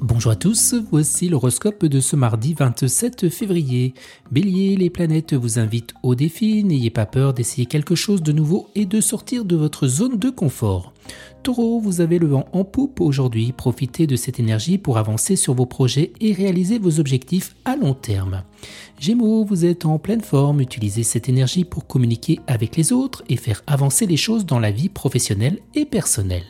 Bonjour à tous, voici l'horoscope de ce mardi 27 février. Bélier, les planètes vous invitent au défi, n'ayez pas peur d'essayer quelque chose de nouveau et de sortir de votre zone de confort. Taureau, vous avez le vent en poupe aujourd'hui, profitez de cette énergie pour avancer sur vos projets et réaliser vos objectifs à long terme. Gémeaux, vous êtes en pleine forme, utilisez cette énergie pour communiquer avec les autres et faire avancer les choses dans la vie professionnelle et personnelle.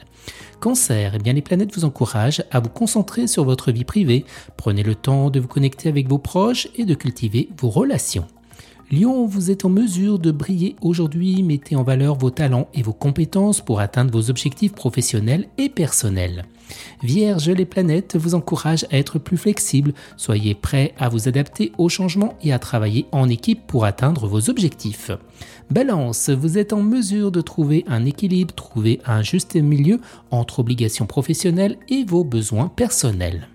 Cancer, eh bien les planètes vous encouragent à vous concentrer sur votre vie privée, prenez le temps de vous connecter avec vos proches et de cultiver vos relations. Lion, vous êtes en mesure de briller aujourd'hui, mettez en valeur vos talents et vos compétences pour atteindre vos objectifs professionnels et personnels. Vierge, les planètes vous encouragent à être plus flexible, soyez prêt à vous adapter aux changements et à travailler en équipe pour atteindre vos objectifs. Balance, vous êtes en mesure de trouver un équilibre, trouver un juste milieu entre obligations professionnelles et vos besoins personnels.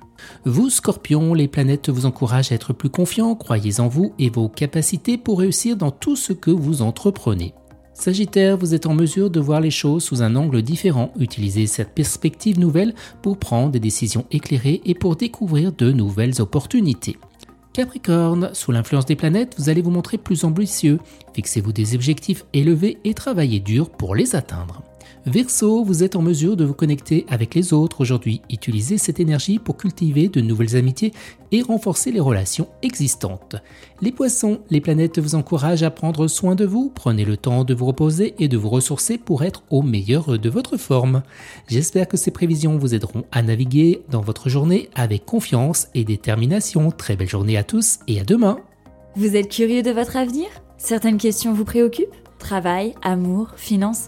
Vous, Scorpion, les planètes vous encouragent à être plus confiant, croyez en vous et vos capacités pour réussir dans tout ce que vous entreprenez. Sagittaire, vous êtes en mesure de voir les choses sous un angle différent, utilisez cette perspective nouvelle pour prendre des décisions éclairées et pour découvrir de nouvelles opportunités. Capricorne, sous l'influence des planètes, vous allez vous montrer plus ambitieux, fixez-vous des objectifs élevés et travaillez dur pour les atteindre. Verseau, vous êtes en mesure de vous connecter avec les autres aujourd'hui. Utilisez cette énergie pour cultiver de nouvelles amitiés et renforcer les relations existantes. Les poissons, les planètes vous encouragent à prendre soin de vous. Prenez le temps de vous reposer et de vous ressourcer pour être au meilleur de votre forme. J'espère que ces prévisions vous aideront à naviguer dans votre journée avec confiance et détermination. Très belle journée à tous et à demain. Vous êtes curieux de votre avenir? Certaines questions vous préoccupent? Travail, amour, finances?